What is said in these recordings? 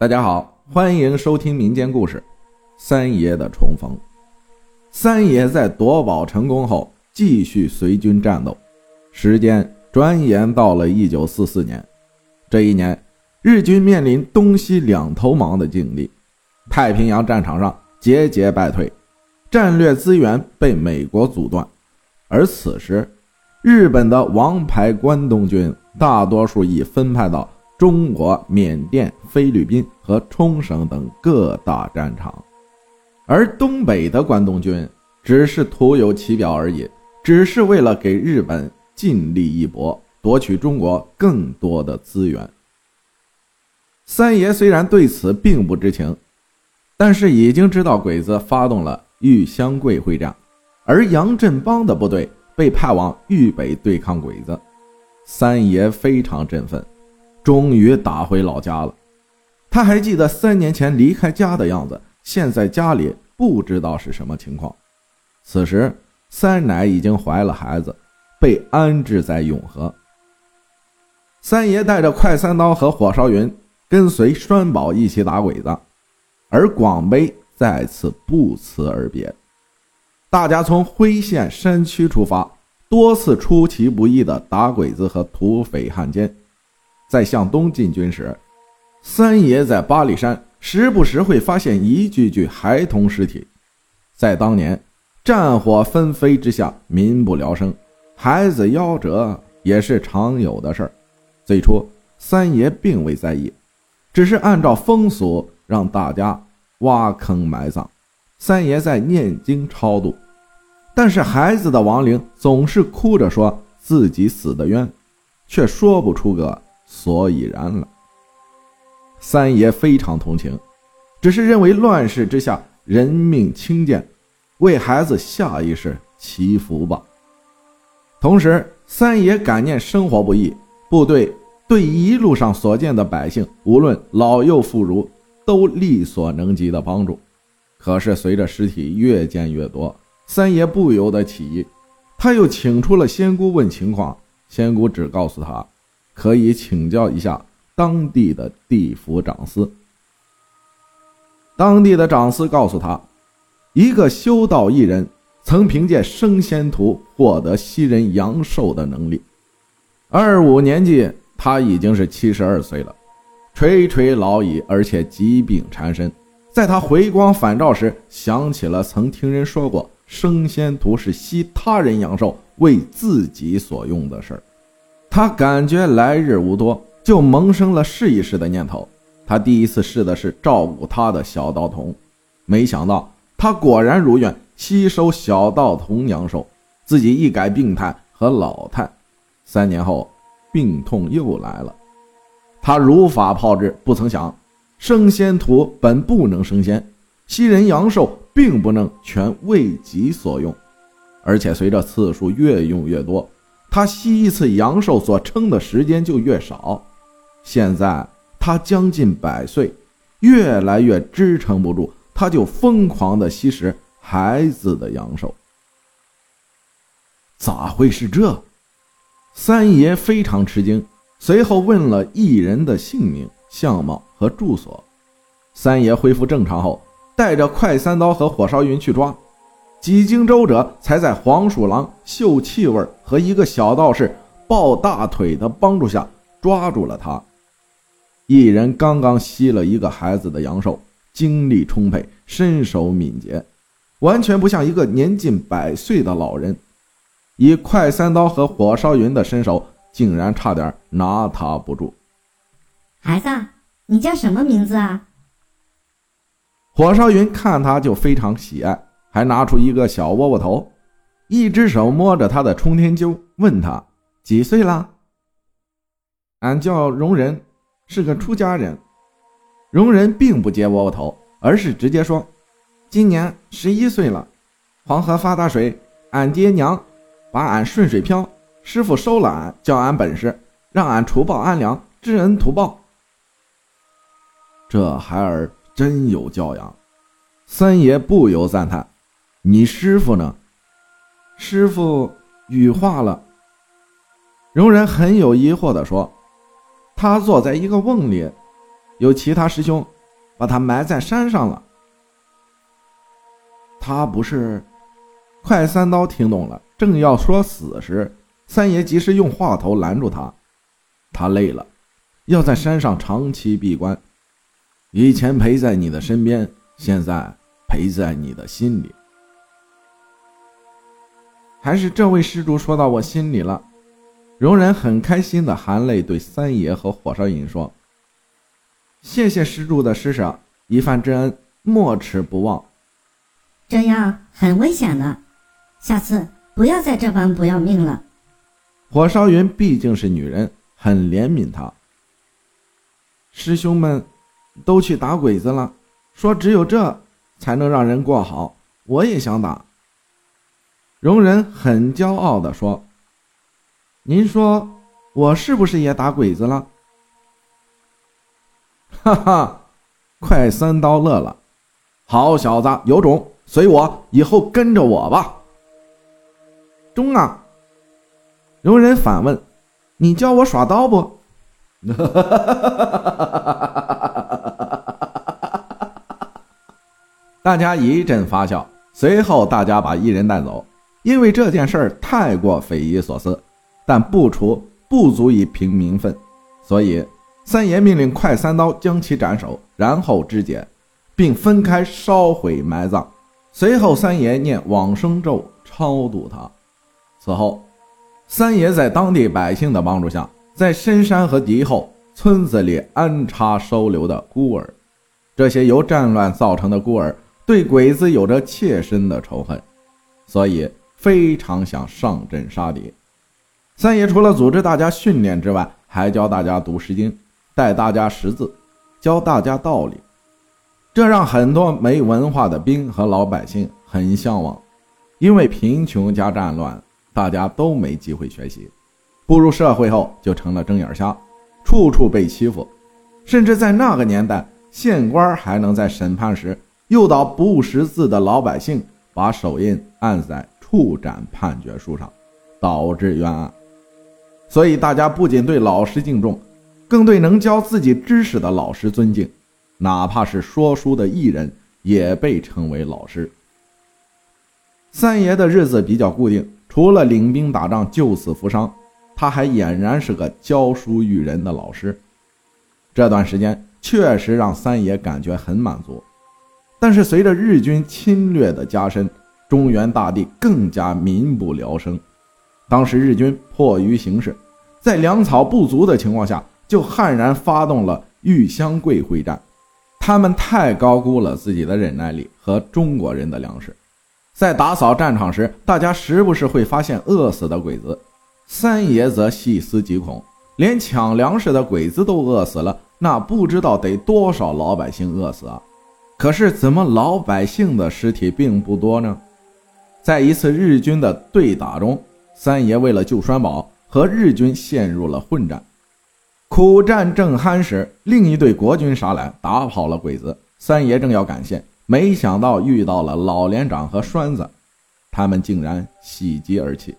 大家好，欢迎收听民间故事《三爷的重逢》。三爷在夺宝成功后，继续随军战斗。时间转眼到了一九四四年，这一年，日军面临东西两头忙的境地，太平洋战场上节节败退，战略资源被美国阻断。而此时，日本的王牌关东军大多数已分派到。中国、缅甸、菲律宾和冲绳等各大战场，而东北的关东军只是徒有其表而已，只是为了给日本尽力一搏，夺取中国更多的资源。三爷虽然对此并不知情，但是已经知道鬼子发动了玉香桂会战，而杨振邦的部队被派往豫北对抗鬼子，三爷非常振奋。终于打回老家了，他还记得三年前离开家的样子，现在家里不知道是什么情况。此时，三奶已经怀了孩子，被安置在永和。三爷带着快三刀和火烧云，跟随栓宝一起打鬼子，而广悲再次不辞而别。大家从辉县山区出发，多次出其不意的打鬼子和土匪汉奸。在向东进军时，三爷在八里山时不时会发现一具具孩童尸体。在当年战火纷飞之下，民不聊生，孩子夭折也是常有的事儿。最初，三爷并未在意，只是按照风俗让大家挖坑埋葬。三爷在念经超度，但是孩子的亡灵总是哭着说自己死的冤，却说不出个。所以然了。三爷非常同情，只是认为乱世之下人命轻贱，为孩子下一世祈福吧。同时，三爷感念生活不易，部队对一路上所见的百姓，无论老幼妇孺，都力所能及的帮助。可是随着尸体越见越多，三爷不由得起疑。他又请出了仙姑问情况，仙姑只告诉他。可以请教一下当地的地府长司。当地的长司告诉他，一个修道艺人曾凭借升仙图获得吸人阳寿的能力。二五年纪，他已经是七十二岁了，垂垂老矣，而且疾病缠身。在他回光返照时，想起了曾听人说过，升仙图是吸他人阳寿，为自己所用的事儿。他感觉来日无多，就萌生了试一试的念头。他第一次试的是照顾他的小道童，没想到他果然如愿吸收小道童阳寿，自己一改病态和老态。三年后，病痛又来了，他如法炮制，不曾想升仙图本不能升仙，吸人阳寿并不能全为己所用，而且随着次数越用越多。他吸一次阳寿所撑的时间就越少，现在他将近百岁，越来越支撑不住，他就疯狂的吸食孩子的阳寿。咋会是这？三爷非常吃惊，随后问了一人的姓名、相貌和住所。三爷恢复正常后，带着快三刀和火烧云去抓。几经周折，才在黄鼠狼嗅气味和一个小道士抱大腿的帮助下抓住了他。一人刚刚吸了一个孩子的阳寿，精力充沛，身手敏捷，完全不像一个年近百岁的老人。以快三刀和火烧云的身手，竟然差点拿他不住。孩子，你叫什么名字啊？火烧云看他就非常喜爱。还拿出一个小窝窝头，一只手摸着他的冲天揪，问他几岁了。俺叫容仁，是个出家人。容仁并不接窝窝头，而是直接说：“今年十一岁了。黄河发大水，俺爹娘把俺顺水漂，师傅收了俺，教俺本事，让俺除暴安良，知恩图报。这孩儿真有教养。”三爷不由赞叹。你师傅呢？师傅羽化了。容人很有疑惑地说：“他坐在一个瓮里，有其他师兄把他埋在山上了。他不是？快三刀听懂了，正要说死时，三爷及时用话头拦住他。他累了，要在山上长期闭关。以前陪在你的身边，现在陪在你的心里。还是这位施主说到我心里了。容人很开心的含泪对三爷和火烧云说：“谢谢施主的施舍，一饭之恩，没齿不忘。”这样很危险的，下次不要再这般不要命了。火烧云毕竟是女人，很怜悯他。师兄们都去打鬼子了，说只有这才能让人过好，我也想打。容人很骄傲地说：“您说我是不是也打鬼子了？”哈哈，快三刀乐了，好小子，有种！随我，以后跟着我吧。中啊！容人反问：“你教我耍刀不？” 大家一阵发笑。随后，大家把一人带走，因为这件事儿太过匪夷所思，但不除不足以平民愤，所以三爷命令快三刀将其斩首，然后肢解，并分开烧毁埋葬。随后，三爷念往生咒超度他。此后，三爷在当地百姓的帮助下，在深山和敌后村子里安插收留的孤儿。这些由战乱造成的孤儿对鬼子有着切身的仇恨，所以非常想上阵杀敌。三爷除了组织大家训练之外，还教大家读《诗经》，带大家识字，教大家道理。这让很多没文化的兵和老百姓很向往，因为贫穷加战乱，大家都没机会学习。步入社会后就成了睁眼瞎，处处被欺负，甚至在那个年代，县官还能在审判时诱导不识字的老百姓把手印按在处斩判决书上，导致冤案。所以大家不仅对老师敬重，更对能教自己知识的老师尊敬。哪怕是说书的艺人，也被称为老师。三爷的日子比较固定，除了领兵打仗、救死扶伤，他还俨然是个教书育人的老师。这段时间确实让三爷感觉很满足。但是随着日军侵略的加深，中原大地更加民不聊生。当时日军迫于形势，在粮草不足的情况下，就悍然发动了玉香桂会战。他们太高估了自己的忍耐力和中国人的粮食，在打扫战场时，大家时不时会发现饿死的鬼子。三爷则细思极恐，连抢粮食的鬼子都饿死了，那不知道得多少老百姓饿死啊！可是怎么老百姓的尸体并不多呢？在一次日军的对打中，三爷为了救栓宝，和日军陷入了混战。苦战正酣时，另一队国军杀来，打跑了鬼子。三爷正要感谢，没想到遇到了老连长和栓子，他们竟然喜极而泣。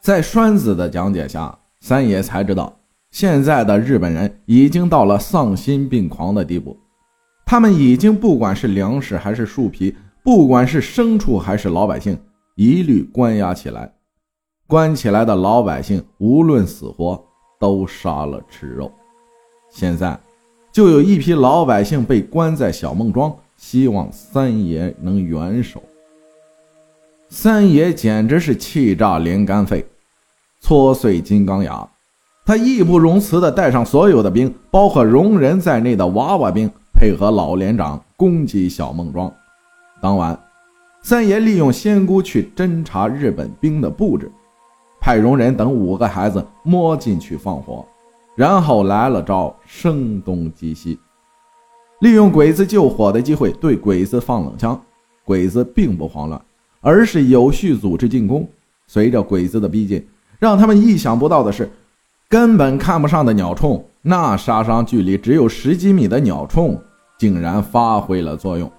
在栓子的讲解下，三爷才知道，现在的日本人已经到了丧心病狂的地步，他们已经不管是粮食还是树皮，不管是牲畜还是老百姓，一律关押起来。关起来的老百姓，无论死活。都杀了吃肉，现在就有一批老百姓被关在小孟庄，希望三爷能援手。三爷简直是气炸连肝肺，搓碎金刚牙，他义不容辞地带上所有的兵，包括容人在内的娃娃兵，配合老连长攻击小孟庄。当晚，三爷利用仙姑去侦查日本兵的布置。派容人等五个孩子摸进去放火，然后来了招声东击西，利用鬼子救火的机会对鬼子放冷枪。鬼子并不慌乱，而是有序组织进攻。随着鬼子的逼近，让他们意想不到的是，根本看不上的鸟铳，那杀伤距离只有十几米的鸟铳，竟然发挥了作用，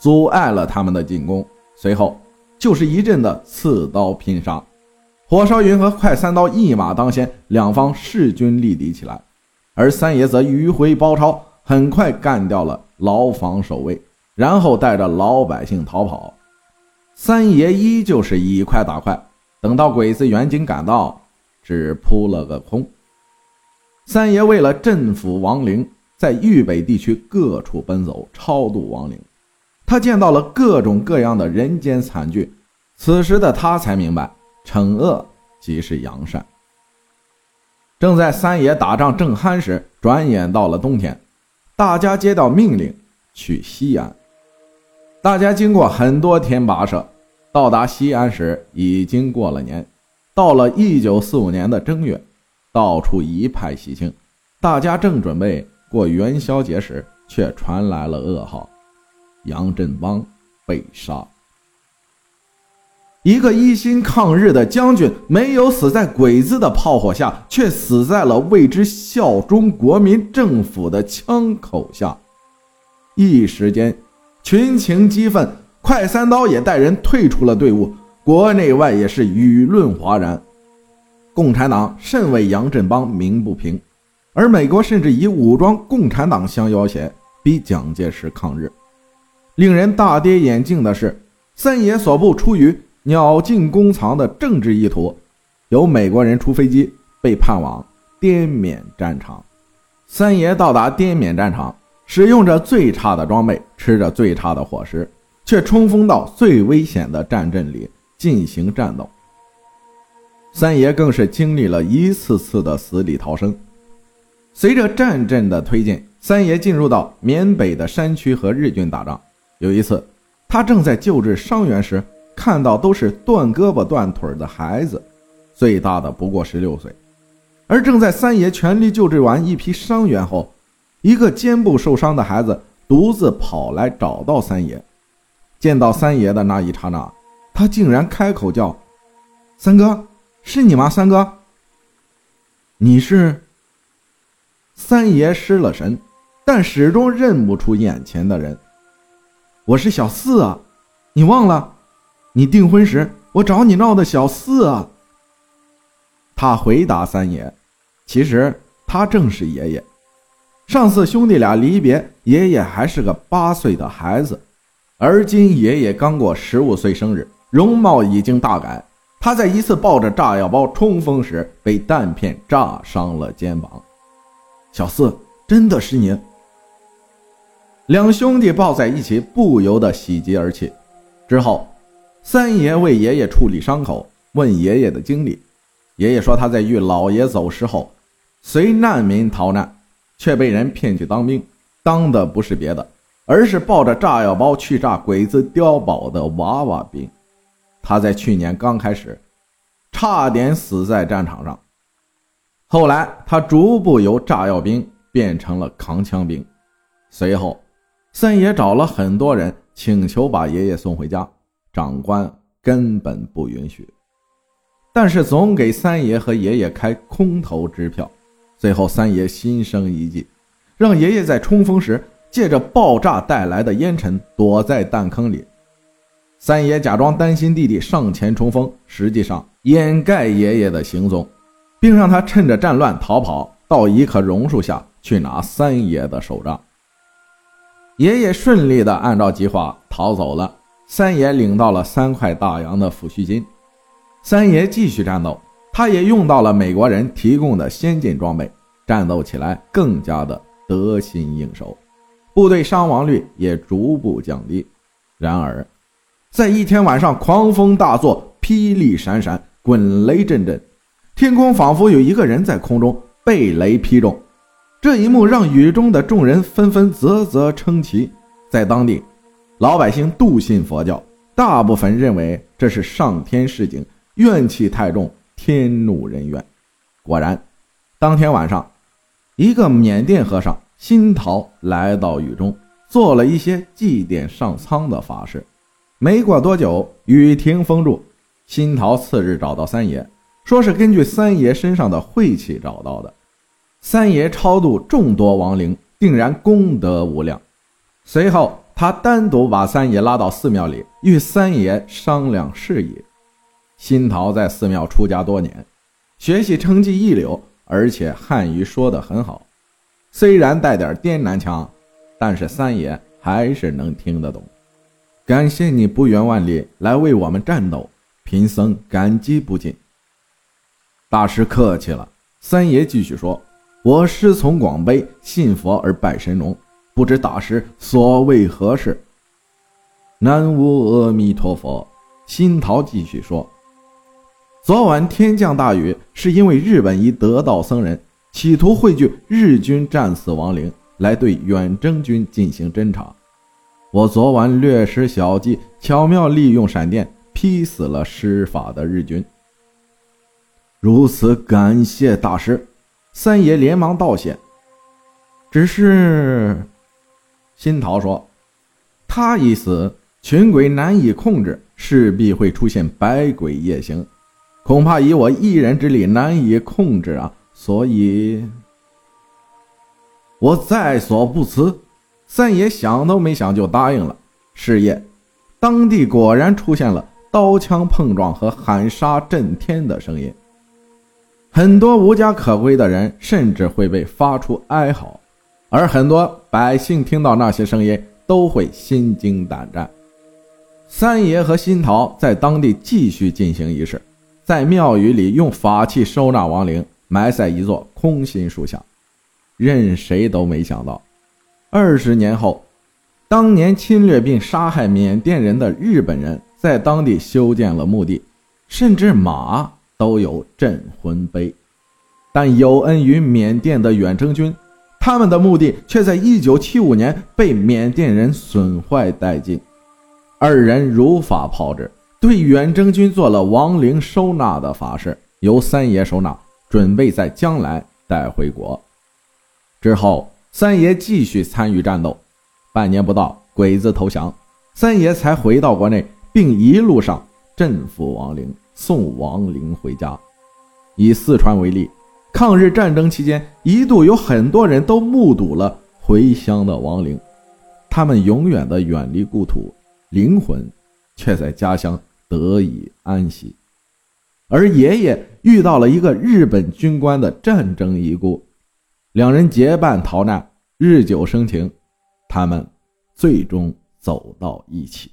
阻碍了他们的进攻。随后就是一阵的刺刀拼杀。火烧云和快三刀一马当先，两方势均力敌起来。而三爷则迂回包抄，很快干掉了牢房守卫，然后带着老百姓逃跑。三爷依旧是以快打快，等到鬼子援军赶到，只扑了个空。三爷为了镇抚亡灵，在豫北地区各处奔走，超度亡灵。他见到了各种各样的人间惨剧，此时的他才明白，惩恶即是扬善。正在三爷打仗正酣时，转眼到了冬天，大家接到命令去西安。大家经过很多天跋涉，到达西安时已经过了年。到了一九四五年的正月，到处一派喜庆，大家正准备过元宵节时，却传来了噩耗：杨振邦被杀。一个一心抗日的将军，没有死在鬼子的炮火下，却死在了为之效忠国民政府的枪口下。一时间，群情激愤，快三刀也带人退出了队伍，国内外也是舆论哗然。共产党甚为杨振邦鸣不平，而美国甚至以武装共产党相要挟，逼蒋介石抗日。令人大跌眼镜的是，三爷所部出于。鸟尽弓藏的政治意图，由美国人出飞机被派往滇缅战场。三爷到达滇缅战场，使用着最差的装备，吃着最差的伙食，却冲锋到最危险的战阵里进行战斗。三爷更是经历了一次次的死里逃生。随着战阵的推进，三爷进入到缅北的山区和日军打仗。有一次，他正在救治伤员时。看到都是断胳膊断腿的孩子，最大的不过十六岁。而正在三爷全力救治完一批伤员后，一个肩部受伤的孩子独自跑来找到三爷。见到三爷的那一刹那，他竟然开口叫：“三哥，是你吗？三哥，你是？”三爷失了神，但始终认不出眼前的人。我是小四啊，你忘了？你订婚时，我找你闹的小四啊。他回答三爷：“其实他正是爷爷。上次兄弟俩离别，爷爷还是个八岁的孩子，而今爷爷刚过十五岁生日，容貌已经大改。他在一次抱着炸药包冲锋时，被弹片炸伤了肩膀。小四，真的是你？”两兄弟抱在一起，不由得喜极而泣。之后。三爷为爷爷处理伤口，问爷爷的经历。爷爷说他在遇老爷走时候，随难民逃难，却被人骗去当兵，当的不是别的，而是抱着炸药包去炸鬼子碉堡的娃娃兵。他在去年刚开始，差点死在战场上。后来他逐步由炸药兵变成了扛枪兵。随后，三爷找了很多人，请求把爷爷送回家。长官根本不允许，但是总给三爷和爷爷开空头支票。最后，三爷心生一计，让爷爷在冲锋时借着爆炸带来的烟尘躲在弹坑里。三爷假装担心弟弟上前冲锋，实际上掩盖爷爷的行踪，并让他趁着战乱逃跑到一棵榕树下去拿三爷的手杖。爷爷顺利的按照计划逃走了。三爷领到了三块大洋的抚恤金，三爷继续战斗，他也用到了美国人提供的先进装备，战斗起来更加的得心应手，部队伤亡率也逐步降低。然而，在一天晚上，狂风大作，霹雳闪闪，滚雷阵阵，天空仿佛有一个人在空中被雷劈中，这一幕让雨中的众人纷纷啧啧称奇，在当地。老百姓笃信佛教，大部分认为这是上天示警，怨气太重，天怒人怨。果然，当天晚上，一个缅甸和尚新桃来到雨中，做了一些祭奠上苍的法事。没过多久，雨停风住。新桃次日找到三爷，说是根据三爷身上的晦气找到的。三爷超度众多亡灵，定然功德无量。随后。他单独把三爷拉到寺庙里，与三爷商量事宜。新桃在寺庙出家多年，学习成绩一流，而且汉语说得很好。虽然带点滇南腔，但是三爷还是能听得懂。感谢你不远万里来为我们战斗，贫僧感激不尽。大师客气了。三爷继续说：“我师从广悲，信佛而拜神农，不知大师所谓何事？”南无阿弥陀佛。新桃继续说：“昨晚天降大雨，是因为日本一得道僧人企图汇聚日军战死亡灵，来对远征军进行侦查。我昨晚略施小计，巧妙利用闪电劈死了施法的日军。如此，感谢大师。”三爷连忙道谢。只是，新桃说：“他一死，群鬼难以控制。”势必会出现百鬼夜行，恐怕以我一人之力难以控制啊！所以，我在所不辞。三爷想都没想就答应了。是夜，当地果然出现了刀枪碰撞和喊杀震天的声音，很多无家可归的人甚至会被发出哀嚎，而很多百姓听到那些声音都会心惊胆战。三爷和新桃在当地继续进行仪式，在庙宇里用法器收纳亡灵，埋在一座空心树下。任谁都没想到，二十年后，当年侵略并杀害缅甸人的日本人在当地修建了墓地，甚至马都有镇魂碑。但有恩于缅甸的远征军，他们的墓地却在1975年被缅甸人损坏殆尽。二人如法炮制，对远征军做了亡灵收纳的法事，由三爷收纳，准备在将来带回国。之后，三爷继续参与战斗，半年不到，鬼子投降，三爷才回到国内，并一路上镇服亡灵，送亡灵回家。以四川为例，抗日战争期间，一度有很多人都目睹了回乡的亡灵，他们永远的远离故土。灵魂却在家乡得以安息，而爷爷遇到了一个日本军官的战争遗孤，两人结伴逃难，日久生情，他们最终走到一起。